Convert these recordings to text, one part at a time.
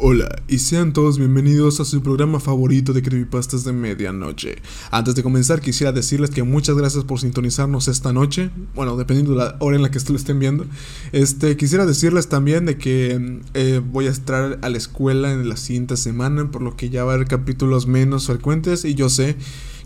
Hola y sean todos bienvenidos a su programa favorito de creepypastas de medianoche. Antes de comenzar quisiera decirles que muchas gracias por sintonizarnos esta noche, bueno, dependiendo de la hora en la que estén viendo. Este, quisiera decirles también de que eh, voy a estar a la escuela en la siguiente semana, por lo que ya va a haber capítulos menos frecuentes y yo sé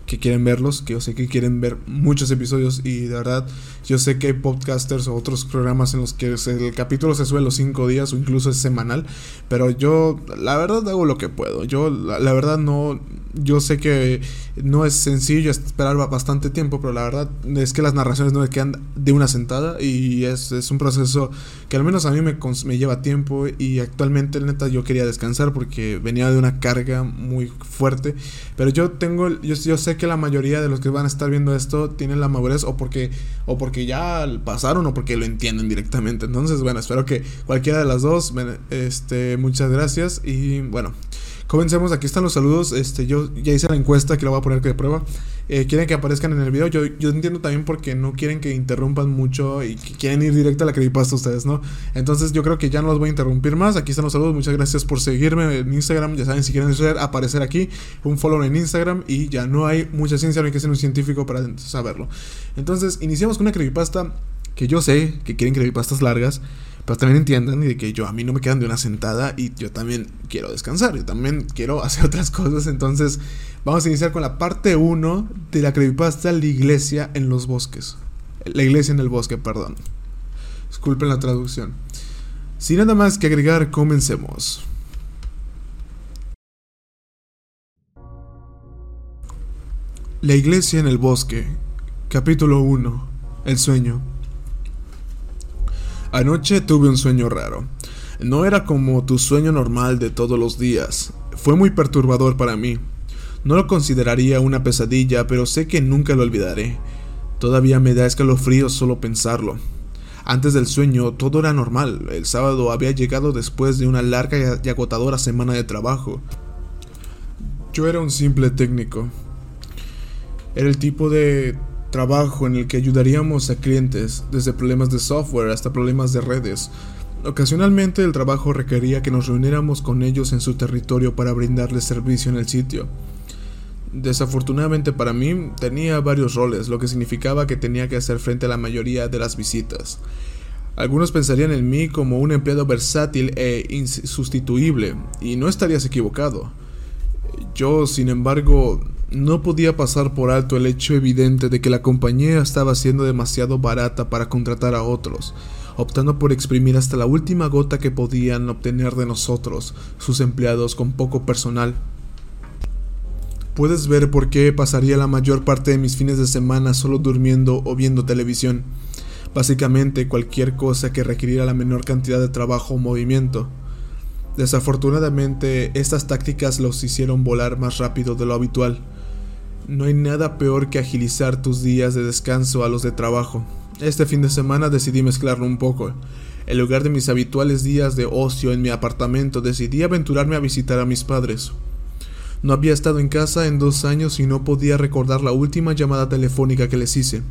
que quieren verlos, que yo sé que quieren ver muchos episodios y de verdad yo sé que hay podcasters o otros programas en los que el capítulo se sube los cinco días o incluso es semanal, pero yo la verdad hago lo que puedo. Yo la, verdad no, yo sé que no es sencillo esperar bastante tiempo, pero la verdad es que las narraciones no me quedan de una sentada y es, es un proceso que al menos a mí me, me lleva tiempo y actualmente neta yo quería descansar porque venía de una carga muy fuerte, pero yo tengo, yo, yo sé que la mayoría de los que van a estar viendo esto tienen la madurez o porque, o porque ya pasaron o porque lo entienden directamente. Entonces, bueno, espero que cualquiera de las dos, este, muchas gracias y bueno. Comencemos, aquí están los saludos. Este, yo ya hice la encuesta que la voy a poner de prueba. Eh, quieren que aparezcan en el video. Yo, yo entiendo también porque no quieren que interrumpan mucho y que quieren ir directo a la creepypasta ustedes, ¿no? Entonces yo creo que ya no los voy a interrumpir más. Aquí están los saludos. Muchas gracias por seguirme en Instagram. Ya saben, si quieren aparecer aquí, un follow en Instagram y ya no hay mucha ciencia, no hay que ser un científico para saberlo. Entonces, iniciamos con una creepypasta que yo sé que quieren creepypastas largas. Pero también entiendan de que yo a mí no me quedan de una sentada y yo también quiero descansar, yo también quiero hacer otras cosas. Entonces, vamos a iniciar con la parte 1 de la creepypasta La iglesia en los bosques. La iglesia en el bosque, perdón. Disculpen la traducción. Sin nada más que agregar, comencemos. La iglesia en el bosque, capítulo 1. El sueño. Anoche tuve un sueño raro. No era como tu sueño normal de todos los días. Fue muy perturbador para mí. No lo consideraría una pesadilla, pero sé que nunca lo olvidaré. Todavía me da escalofríos solo pensarlo. Antes del sueño todo era normal. El sábado había llegado después de una larga y agotadora semana de trabajo. Yo era un simple técnico. Era el tipo de trabajo en el que ayudaríamos a clientes, desde problemas de software hasta problemas de redes. Ocasionalmente el trabajo requería que nos reuniéramos con ellos en su territorio para brindarles servicio en el sitio. Desafortunadamente para mí tenía varios roles, lo que significaba que tenía que hacer frente a la mayoría de las visitas. Algunos pensarían en mí como un empleado versátil e insustituible, y no estarías equivocado. Yo, sin embargo, no podía pasar por alto el hecho evidente de que la compañía estaba siendo demasiado barata para contratar a otros, optando por exprimir hasta la última gota que podían obtener de nosotros, sus empleados con poco personal. Puedes ver por qué pasaría la mayor parte de mis fines de semana solo durmiendo o viendo televisión. Básicamente cualquier cosa que requiriera la menor cantidad de trabajo o movimiento. Desafortunadamente, estas tácticas los hicieron volar más rápido de lo habitual. No hay nada peor que agilizar tus días de descanso a los de trabajo. Este fin de semana decidí mezclarlo un poco. En lugar de mis habituales días de ocio en mi apartamento, decidí aventurarme a visitar a mis padres. No había estado en casa en dos años y no podía recordar la última llamada telefónica que les hice.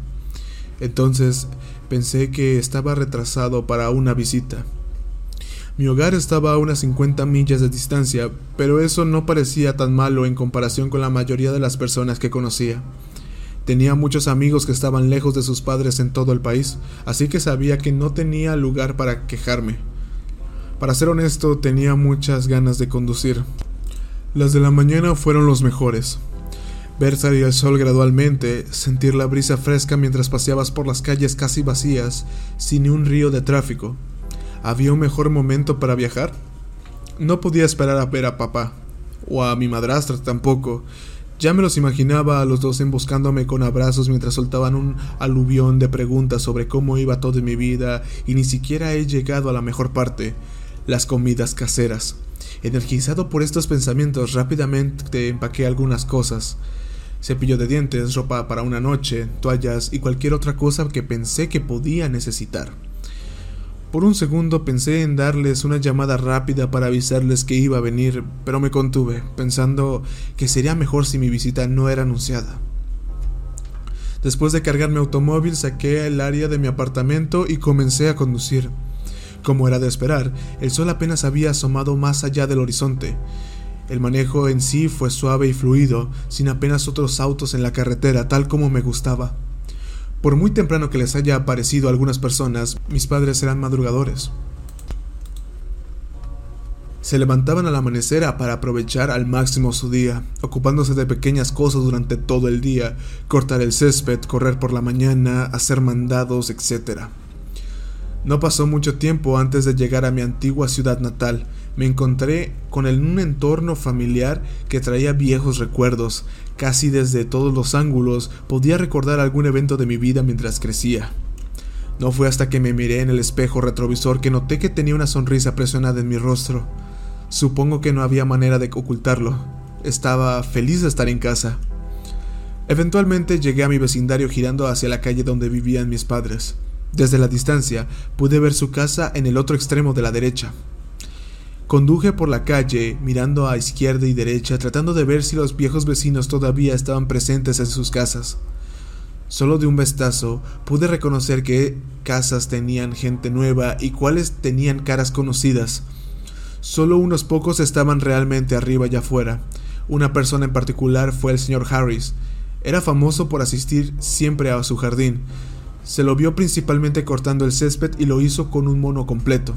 Entonces pensé que estaba retrasado para una visita. Mi hogar estaba a unas 50 millas de distancia, pero eso no parecía tan malo en comparación con la mayoría de las personas que conocía. Tenía muchos amigos que estaban lejos de sus padres en todo el país, así que sabía que no tenía lugar para quejarme. Para ser honesto, tenía muchas ganas de conducir. Las de la mañana fueron los mejores. Ver salir el sol gradualmente, sentir la brisa fresca mientras paseabas por las calles casi vacías, sin un río de tráfico, ¿Había un mejor momento para viajar? No podía esperar a ver a papá, o a mi madrastra tampoco. Ya me los imaginaba a los dos emboscándome con abrazos mientras soltaban un aluvión de preguntas sobre cómo iba todo en mi vida y ni siquiera he llegado a la mejor parte, las comidas caseras. Energizado por estos pensamientos, rápidamente empaqué algunas cosas. Cepillo de dientes, ropa para una noche, toallas y cualquier otra cosa que pensé que podía necesitar. Por un segundo pensé en darles una llamada rápida para avisarles que iba a venir, pero me contuve, pensando que sería mejor si mi visita no era anunciada. Después de cargar mi automóvil, saqué el área de mi apartamento y comencé a conducir. Como era de esperar, el sol apenas había asomado más allá del horizonte. El manejo en sí fue suave y fluido, sin apenas otros autos en la carretera, tal como me gustaba. Por muy temprano que les haya parecido a algunas personas, mis padres eran madrugadores. Se levantaban al amanecer para aprovechar al máximo su día, ocupándose de pequeñas cosas durante todo el día, cortar el césped, correr por la mañana, hacer mandados, etc. No pasó mucho tiempo antes de llegar a mi antigua ciudad natal. Me encontré con un entorno familiar que traía viejos recuerdos. Casi desde todos los ángulos podía recordar algún evento de mi vida mientras crecía. No fue hasta que me miré en el espejo retrovisor que noté que tenía una sonrisa presionada en mi rostro. Supongo que no había manera de ocultarlo. Estaba feliz de estar en casa. Eventualmente llegué a mi vecindario girando hacia la calle donde vivían mis padres. Desde la distancia pude ver su casa en el otro extremo de la derecha. Conduje por la calle, mirando a izquierda y derecha, tratando de ver si los viejos vecinos todavía estaban presentes en sus casas. Solo de un vistazo pude reconocer qué casas tenían gente nueva y cuáles tenían caras conocidas. Solo unos pocos estaban realmente arriba y afuera. Una persona en particular fue el señor Harris. Era famoso por asistir siempre a su jardín. Se lo vio principalmente cortando el césped y lo hizo con un mono completo.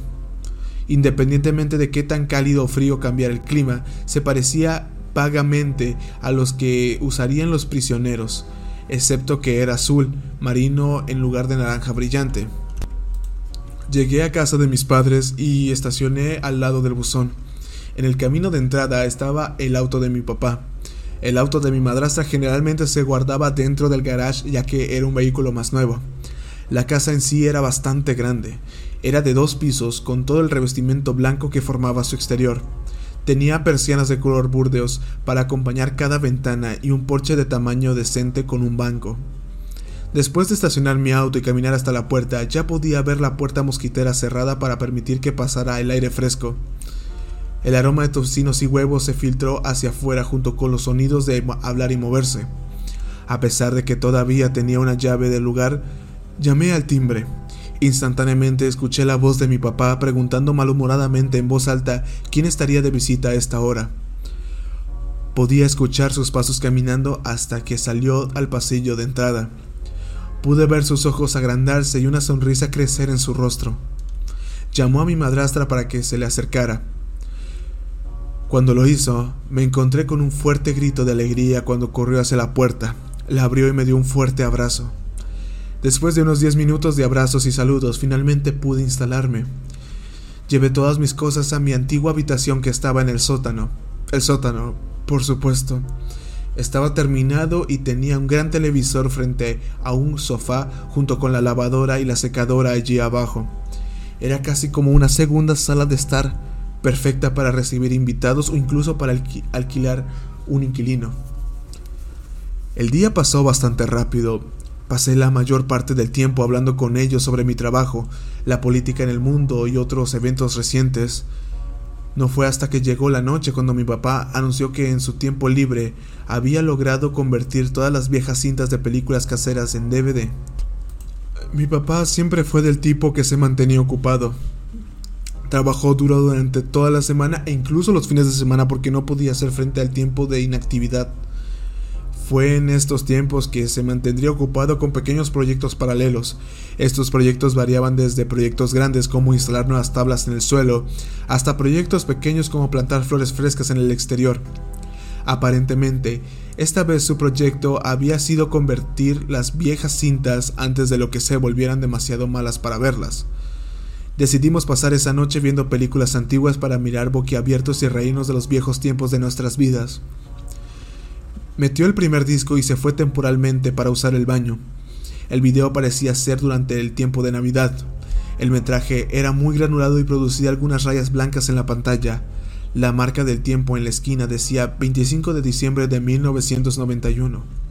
Independientemente de qué tan cálido o frío cambiara el clima, se parecía vagamente a los que usarían los prisioneros, excepto que era azul marino en lugar de naranja brillante. Llegué a casa de mis padres y estacioné al lado del buzón. En el camino de entrada estaba el auto de mi papá. El auto de mi madrastra generalmente se guardaba dentro del garage ya que era un vehículo más nuevo. La casa en sí era bastante grande. Era de dos pisos con todo el revestimiento blanco que formaba su exterior. Tenía persianas de color burdeos para acompañar cada ventana y un porche de tamaño decente con un banco. Después de estacionar mi auto y caminar hasta la puerta, ya podía ver la puerta mosquitera cerrada para permitir que pasara el aire fresco. El aroma de tocinos y huevos se filtró hacia afuera junto con los sonidos de hablar y moverse. A pesar de que todavía tenía una llave del lugar, llamé al timbre. Instantáneamente escuché la voz de mi papá preguntando malhumoradamente en voz alta quién estaría de visita a esta hora. Podía escuchar sus pasos caminando hasta que salió al pasillo de entrada. Pude ver sus ojos agrandarse y una sonrisa crecer en su rostro. Llamó a mi madrastra para que se le acercara. Cuando lo hizo, me encontré con un fuerte grito de alegría cuando corrió hacia la puerta. La abrió y me dio un fuerte abrazo. Después de unos diez minutos de abrazos y saludos, finalmente pude instalarme. Llevé todas mis cosas a mi antigua habitación que estaba en el sótano. El sótano, por supuesto. Estaba terminado y tenía un gran televisor frente a un sofá junto con la lavadora y la secadora allí abajo. Era casi como una segunda sala de estar, perfecta para recibir invitados o incluso para alquilar un inquilino. El día pasó bastante rápido. Pasé la mayor parte del tiempo hablando con ellos sobre mi trabajo, la política en el mundo y otros eventos recientes. No fue hasta que llegó la noche cuando mi papá anunció que en su tiempo libre había logrado convertir todas las viejas cintas de películas caseras en DVD. Mi papá siempre fue del tipo que se mantenía ocupado. Trabajó duro durante toda la semana e incluso los fines de semana porque no podía hacer frente al tiempo de inactividad. Fue en estos tiempos que se mantendría ocupado con pequeños proyectos paralelos. Estos proyectos variaban desde proyectos grandes como instalar nuevas tablas en el suelo, hasta proyectos pequeños como plantar flores frescas en el exterior. Aparentemente, esta vez su proyecto había sido convertir las viejas cintas antes de lo que se volvieran demasiado malas para verlas. Decidimos pasar esa noche viendo películas antiguas para mirar boquiabiertos y reírnos de los viejos tiempos de nuestras vidas. Metió el primer disco y se fue temporalmente para usar el baño. El video parecía ser durante el tiempo de Navidad. El metraje era muy granulado y producía algunas rayas blancas en la pantalla. La marca del tiempo en la esquina decía 25 de diciembre de 1991.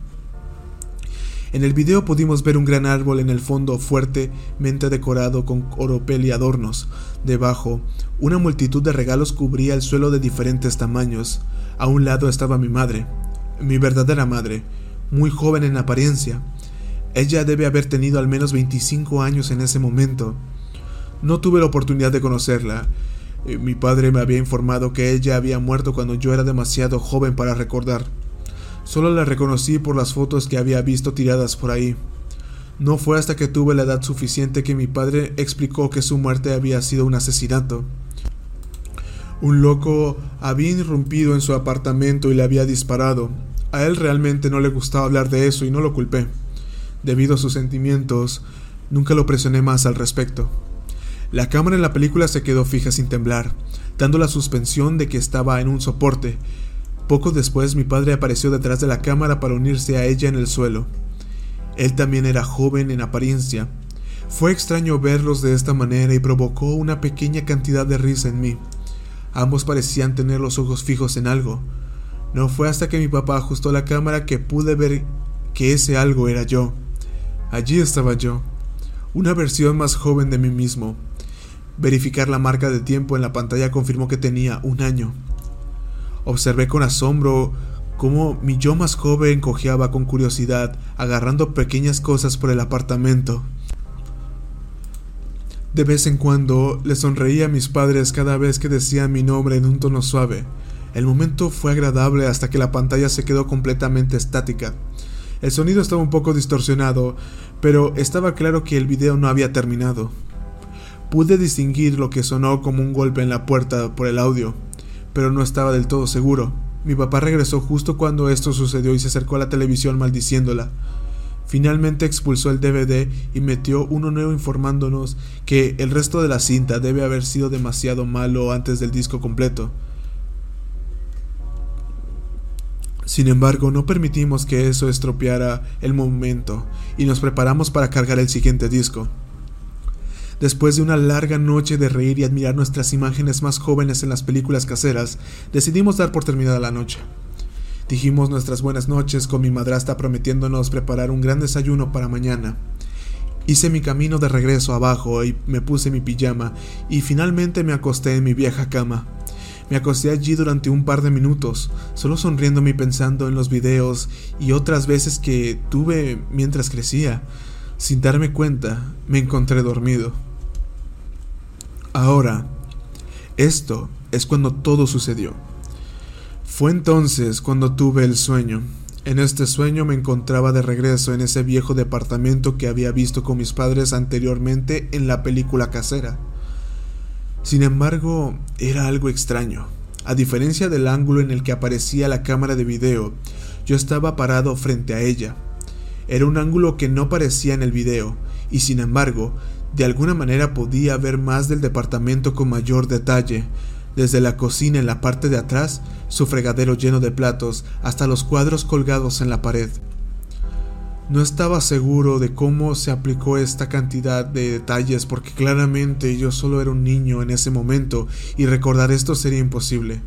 En el video pudimos ver un gran árbol en el fondo fuertemente decorado con oropel y adornos. Debajo, una multitud de regalos cubría el suelo de diferentes tamaños. A un lado estaba mi madre, mi verdadera madre, muy joven en apariencia. Ella debe haber tenido al menos 25 años en ese momento. No tuve la oportunidad de conocerla. Eh, mi padre me había informado que ella había muerto cuando yo era demasiado joven para recordar. Solo la reconocí por las fotos que había visto tiradas por ahí. No fue hasta que tuve la edad suficiente que mi padre explicó que su muerte había sido un asesinato. Un loco había irrumpido en su apartamento y le había disparado. A él realmente no le gustaba hablar de eso y no lo culpé. Debido a sus sentimientos, nunca lo presioné más al respecto. La cámara en la película se quedó fija sin temblar, dando la suspensión de que estaba en un soporte. Poco después mi padre apareció detrás de la cámara para unirse a ella en el suelo. Él también era joven en apariencia. Fue extraño verlos de esta manera y provocó una pequeña cantidad de risa en mí. Ambos parecían tener los ojos fijos en algo. No fue hasta que mi papá ajustó la cámara que pude ver que ese algo era yo. Allí estaba yo, una versión más joven de mí mismo. Verificar la marca de tiempo en la pantalla confirmó que tenía un año. Observé con asombro cómo mi yo más joven cojeaba con curiosidad, agarrando pequeñas cosas por el apartamento. De vez en cuando le sonreía a mis padres cada vez que decían mi nombre en un tono suave. El momento fue agradable hasta que la pantalla se quedó completamente estática. El sonido estaba un poco distorsionado, pero estaba claro que el video no había terminado. Pude distinguir lo que sonó como un golpe en la puerta por el audio, pero no estaba del todo seguro. Mi papá regresó justo cuando esto sucedió y se acercó a la televisión maldiciéndola. Finalmente expulsó el DVD y metió uno nuevo informándonos que el resto de la cinta debe haber sido demasiado malo antes del disco completo. Sin embargo, no permitimos que eso estropeara el momento y nos preparamos para cargar el siguiente disco. Después de una larga noche de reír y admirar nuestras imágenes más jóvenes en las películas caseras, decidimos dar por terminada la noche. Dijimos nuestras buenas noches con mi madrastra prometiéndonos preparar un gran desayuno para mañana. Hice mi camino de regreso abajo y me puse mi pijama y finalmente me acosté en mi vieja cama. Me acosté allí durante un par de minutos, solo sonriéndome y pensando en los videos y otras veces que tuve mientras crecía. Sin darme cuenta, me encontré dormido. Ahora, esto es cuando todo sucedió. Fue entonces cuando tuve el sueño. En este sueño me encontraba de regreso en ese viejo departamento que había visto con mis padres anteriormente en la película casera. Sin embargo, era algo extraño. A diferencia del ángulo en el que aparecía la cámara de video, yo estaba parado frente a ella. Era un ángulo que no parecía en el video, y sin embargo, de alguna manera podía ver más del departamento con mayor detalle, desde la cocina en la parte de atrás, su fregadero lleno de platos, hasta los cuadros colgados en la pared. No estaba seguro de cómo se aplicó esta cantidad de detalles porque claramente yo solo era un niño en ese momento y recordar esto sería imposible.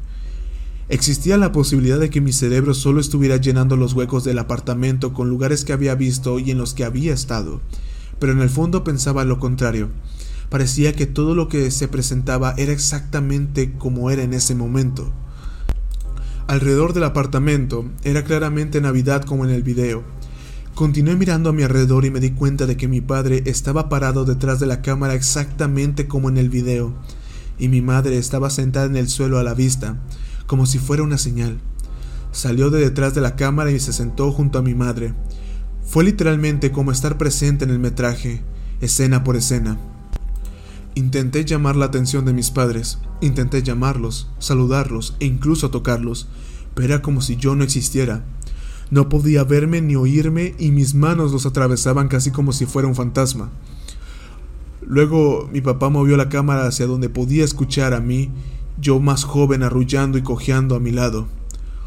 Existía la posibilidad de que mi cerebro solo estuviera llenando los huecos del apartamento con lugares que había visto y en los que había estado, pero en el fondo pensaba lo contrario. Parecía que todo lo que se presentaba era exactamente como era en ese momento. Alrededor del apartamento era claramente Navidad como en el video. Continué mirando a mi alrededor y me di cuenta de que mi padre estaba parado detrás de la cámara exactamente como en el video, y mi madre estaba sentada en el suelo a la vista, como si fuera una señal. Salió de detrás de la cámara y se sentó junto a mi madre. Fue literalmente como estar presente en el metraje, escena por escena. Intenté llamar la atención de mis padres, intenté llamarlos, saludarlos e incluso tocarlos, pero era como si yo no existiera. No podía verme ni oírme y mis manos los atravesaban casi como si fuera un fantasma. Luego mi papá movió la cámara hacia donde podía escuchar a mí, yo más joven arrullando y cojeando a mi lado.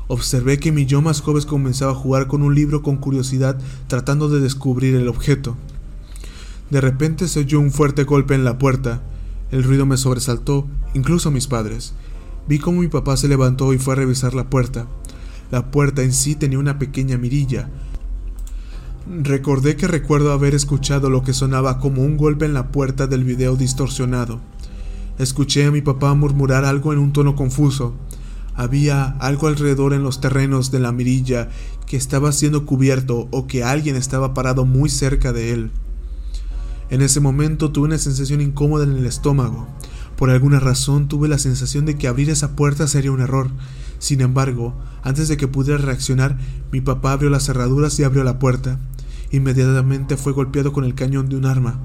Observé que mi yo más joven comenzaba a jugar con un libro con curiosidad tratando de descubrir el objeto. De repente se oyó un fuerte golpe en la puerta. El ruido me sobresaltó, incluso a mis padres. Vi cómo mi papá se levantó y fue a revisar la puerta. La puerta en sí tenía una pequeña mirilla. Recordé que recuerdo haber escuchado lo que sonaba como un golpe en la puerta del video distorsionado. Escuché a mi papá murmurar algo en un tono confuso. Había algo alrededor en los terrenos de la mirilla que estaba siendo cubierto o que alguien estaba parado muy cerca de él. En ese momento tuve una sensación incómoda en el estómago. Por alguna razón tuve la sensación de que abrir esa puerta sería un error. Sin embargo, antes de que pudiera reaccionar, mi papá abrió las cerraduras y abrió la puerta. Inmediatamente fue golpeado con el cañón de un arma.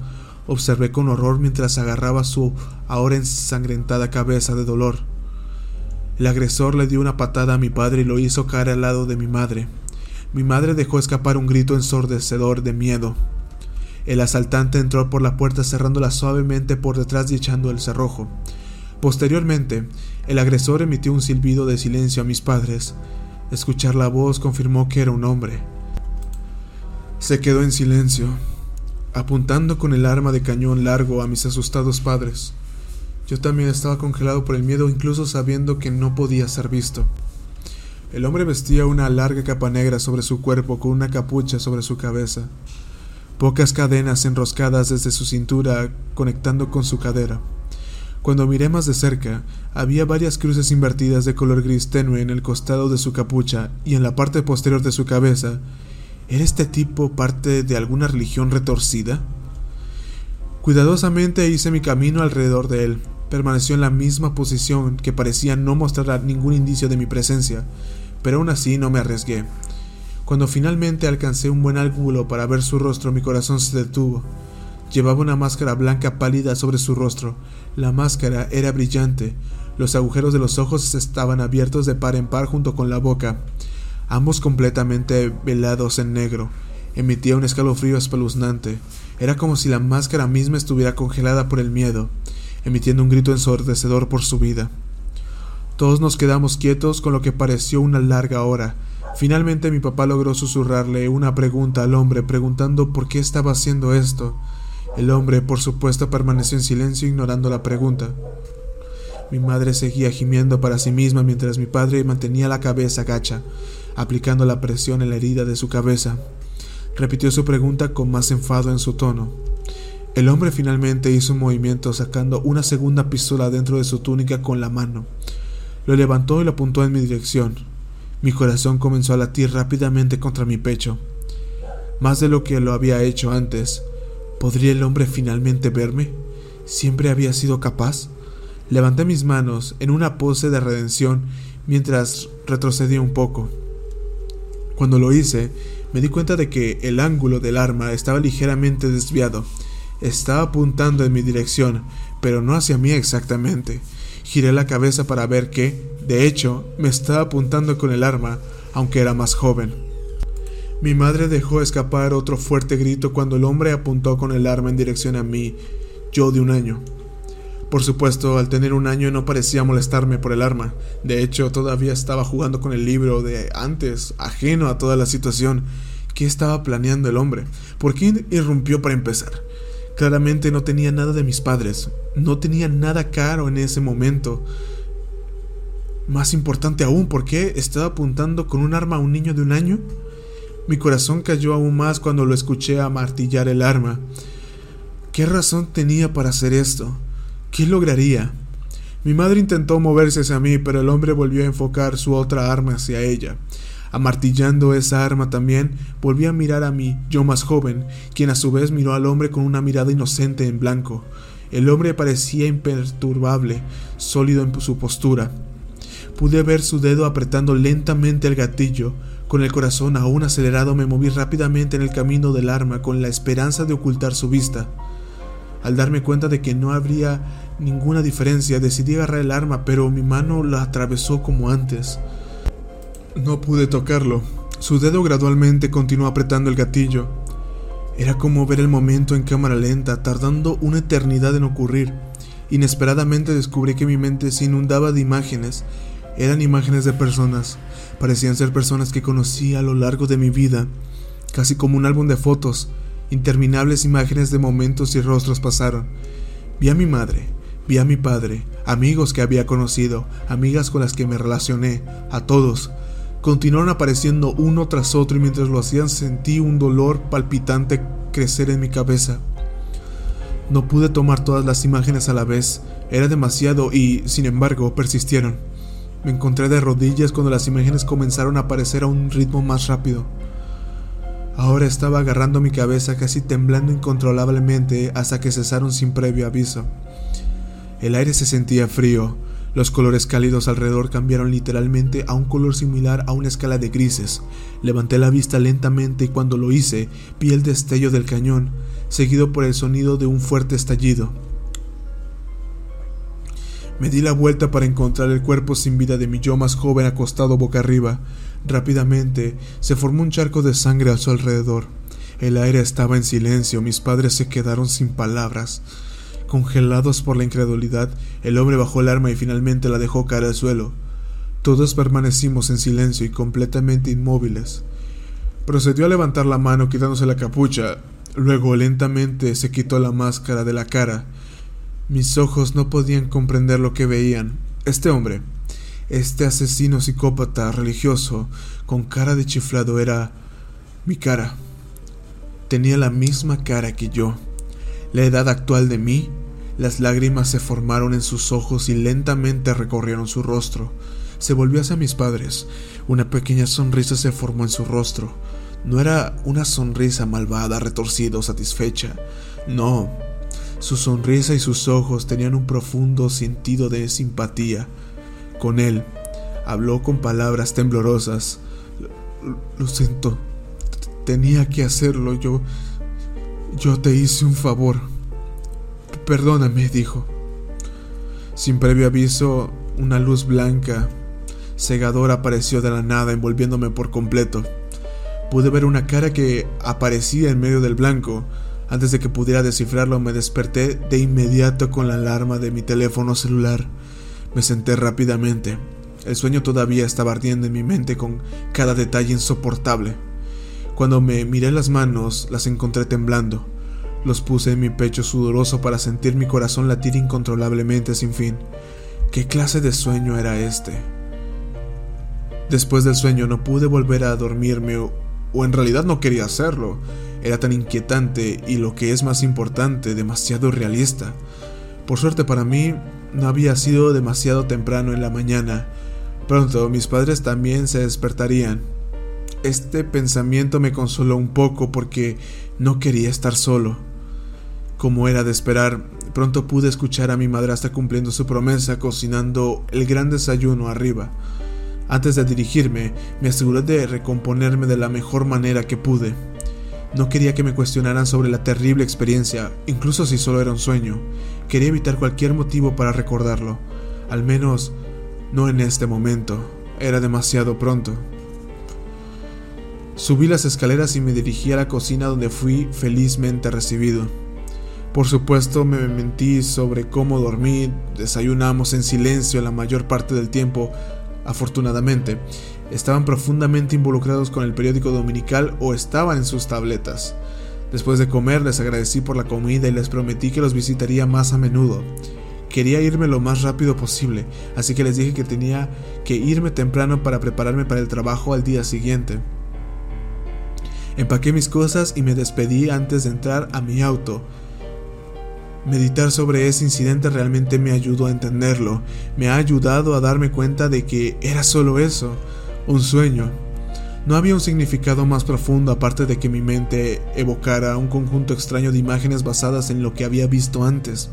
Observé con horror mientras agarraba su ahora ensangrentada cabeza de dolor. El agresor le dio una patada a mi padre y lo hizo caer al lado de mi madre. Mi madre dejó escapar un grito ensordecedor de miedo. El asaltante entró por la puerta cerrándola suavemente por detrás y echando el cerrojo. Posteriormente, el agresor emitió un silbido de silencio a mis padres. Escuchar la voz confirmó que era un hombre. Se quedó en silencio, apuntando con el arma de cañón largo a mis asustados padres. Yo también estaba congelado por el miedo, incluso sabiendo que no podía ser visto. El hombre vestía una larga capa negra sobre su cuerpo con una capucha sobre su cabeza, pocas cadenas enroscadas desde su cintura conectando con su cadera. Cuando miré más de cerca, había varias cruces invertidas de color gris tenue en el costado de su capucha y en la parte posterior de su cabeza. ¿Era este tipo parte de alguna religión retorcida? Cuidadosamente hice mi camino alrededor de él, permaneció en la misma posición que parecía no mostrar ningún indicio de mi presencia, pero aún así no me arriesgué. Cuando finalmente alcancé un buen ángulo para ver su rostro, mi corazón se detuvo. Llevaba una máscara blanca pálida sobre su rostro. La máscara era brillante. Los agujeros de los ojos estaban abiertos de par en par junto con la boca, ambos completamente velados en negro. Emitía un escalofrío espeluznante. Era como si la máscara misma estuviera congelada por el miedo emitiendo un grito ensordecedor por su vida. Todos nos quedamos quietos con lo que pareció una larga hora. Finalmente mi papá logró susurrarle una pregunta al hombre preguntando por qué estaba haciendo esto. El hombre, por supuesto, permaneció en silencio ignorando la pregunta. Mi madre seguía gimiendo para sí misma mientras mi padre mantenía la cabeza gacha, aplicando la presión en la herida de su cabeza. Repitió su pregunta con más enfado en su tono. El hombre finalmente hizo un movimiento sacando una segunda pistola dentro de su túnica con la mano. Lo levantó y lo apuntó en mi dirección. Mi corazón comenzó a latir rápidamente contra mi pecho. Más de lo que lo había hecho antes. ¿Podría el hombre finalmente verme? ¿Siempre había sido capaz? Levanté mis manos en una pose de redención mientras retrocedía un poco. Cuando lo hice, me di cuenta de que el ángulo del arma estaba ligeramente desviado estaba apuntando en mi dirección, pero no hacia mí exactamente. Giré la cabeza para ver que, de hecho, me estaba apuntando con el arma, aunque era más joven. Mi madre dejó escapar otro fuerte grito cuando el hombre apuntó con el arma en dirección a mí, yo de un año. Por supuesto, al tener un año no parecía molestarme por el arma. De hecho, todavía estaba jugando con el libro de antes, ajeno a toda la situación. ¿Qué estaba planeando el hombre? ¿Por qué irrumpió para empezar? Claramente no tenía nada de mis padres, no tenía nada caro en ese momento. Más importante aún, ¿por qué estaba apuntando con un arma a un niño de un año? Mi corazón cayó aún más cuando lo escuché amartillar el arma. ¿Qué razón tenía para hacer esto? ¿Qué lograría? Mi madre intentó moverse hacia mí, pero el hombre volvió a enfocar su otra arma hacia ella. Amartillando esa arma también, volví a mirar a mí, yo más joven, quien a su vez miró al hombre con una mirada inocente en blanco. El hombre parecía imperturbable, sólido en su postura. Pude ver su dedo apretando lentamente el gatillo. Con el corazón aún acelerado me moví rápidamente en el camino del arma con la esperanza de ocultar su vista. Al darme cuenta de que no habría ninguna diferencia, decidí agarrar el arma, pero mi mano la atravesó como antes. No pude tocarlo. Su dedo gradualmente continuó apretando el gatillo. Era como ver el momento en cámara lenta, tardando una eternidad en ocurrir. Inesperadamente descubrí que mi mente se inundaba de imágenes. Eran imágenes de personas. Parecían ser personas que conocí a lo largo de mi vida, casi como un álbum de fotos. Interminables imágenes de momentos y rostros pasaron. Vi a mi madre, vi a mi padre, amigos que había conocido, amigas con las que me relacioné, a todos, Continuaron apareciendo uno tras otro y mientras lo hacían sentí un dolor palpitante crecer en mi cabeza. No pude tomar todas las imágenes a la vez, era demasiado y, sin embargo, persistieron. Me encontré de rodillas cuando las imágenes comenzaron a aparecer a un ritmo más rápido. Ahora estaba agarrando mi cabeza casi temblando incontrolablemente hasta que cesaron sin previo aviso. El aire se sentía frío, los colores cálidos alrededor cambiaron literalmente a un color similar a una escala de grises. Levanté la vista lentamente y cuando lo hice vi el destello del cañón, seguido por el sonido de un fuerte estallido. Me di la vuelta para encontrar el cuerpo sin vida de mi yo más joven acostado boca arriba. Rápidamente se formó un charco de sangre a su alrededor. El aire estaba en silencio, mis padres se quedaron sin palabras. Congelados por la incredulidad, el hombre bajó el arma y finalmente la dejó caer al suelo. Todos permanecimos en silencio y completamente inmóviles. Procedió a levantar la mano quitándose la capucha, luego lentamente se quitó la máscara de la cara mis ojos no podían comprender lo que veían. Este hombre, este asesino psicópata religioso, con cara de chiflado, era mi cara. Tenía la misma cara que yo. La edad actual de mí, las lágrimas se formaron en sus ojos y lentamente recorrieron su rostro. Se volvió hacia mis padres. Una pequeña sonrisa se formó en su rostro. No era una sonrisa malvada, retorcida o satisfecha. No, su sonrisa y sus ojos tenían un profundo sentido de simpatía. Con él, habló con palabras temblorosas. Lo, siento. Tenía que hacerlo. Yo... Yo te hice un favor. Perdóname, dijo. Sin previo aviso, una luz blanca, cegadora, apareció de la nada, envolviéndome por completo. Pude ver una cara que aparecía en medio del blanco, antes de que pudiera descifrarlo, me desperté de inmediato con la alarma de mi teléfono celular. Me senté rápidamente. El sueño todavía estaba ardiendo en mi mente con cada detalle insoportable. Cuando me miré las manos, las encontré temblando. Los puse en mi pecho sudoroso para sentir mi corazón latir incontrolablemente sin fin. ¿Qué clase de sueño era este? Después del sueño no pude volver a dormirme o, o en realidad no quería hacerlo. Era tan inquietante y lo que es más importante, demasiado realista. Por suerte para mí, no había sido demasiado temprano en la mañana. Pronto mis padres también se despertarían. Este pensamiento me consoló un poco porque no quería estar solo. Como era de esperar, pronto pude escuchar a mi madrastra cumpliendo su promesa cocinando el gran desayuno arriba. Antes de dirigirme, me aseguré de recomponerme de la mejor manera que pude. No quería que me cuestionaran sobre la terrible experiencia, incluso si solo era un sueño. Quería evitar cualquier motivo para recordarlo. Al menos, no en este momento. Era demasiado pronto. Subí las escaleras y me dirigí a la cocina donde fui felizmente recibido. Por supuesto me mentí sobre cómo dormí, desayunamos en silencio la mayor parte del tiempo, afortunadamente, estaban profundamente involucrados con el periódico dominical o estaban en sus tabletas. Después de comer les agradecí por la comida y les prometí que los visitaría más a menudo. Quería irme lo más rápido posible, así que les dije que tenía que irme temprano para prepararme para el trabajo al día siguiente. Empaqué mis cosas y me despedí antes de entrar a mi auto. Meditar sobre ese incidente realmente me ayudó a entenderlo, me ha ayudado a darme cuenta de que era solo eso, un sueño. No había un significado más profundo aparte de que mi mente evocara un conjunto extraño de imágenes basadas en lo que había visto antes.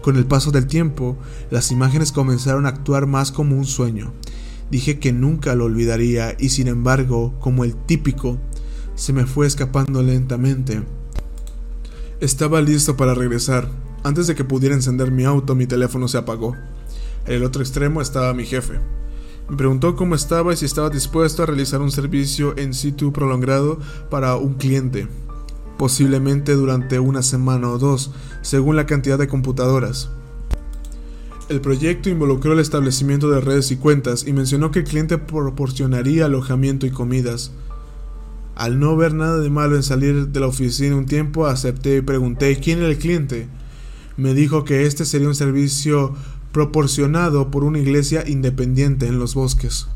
Con el paso del tiempo, las imágenes comenzaron a actuar más como un sueño. Dije que nunca lo olvidaría y sin embargo, como el típico, se me fue escapando lentamente. Estaba listo para regresar. Antes de que pudiera encender mi auto, mi teléfono se apagó. En el otro extremo estaba mi jefe. Me preguntó cómo estaba y si estaba dispuesto a realizar un servicio en situ prolongado para un cliente, posiblemente durante una semana o dos, según la cantidad de computadoras. El proyecto involucró el establecimiento de redes y cuentas y mencionó que el cliente proporcionaría alojamiento y comidas. Al no ver nada de malo en salir de la oficina un tiempo, acepté y pregunté quién era el cliente. Me dijo que este sería un servicio proporcionado por una iglesia independiente en los bosques.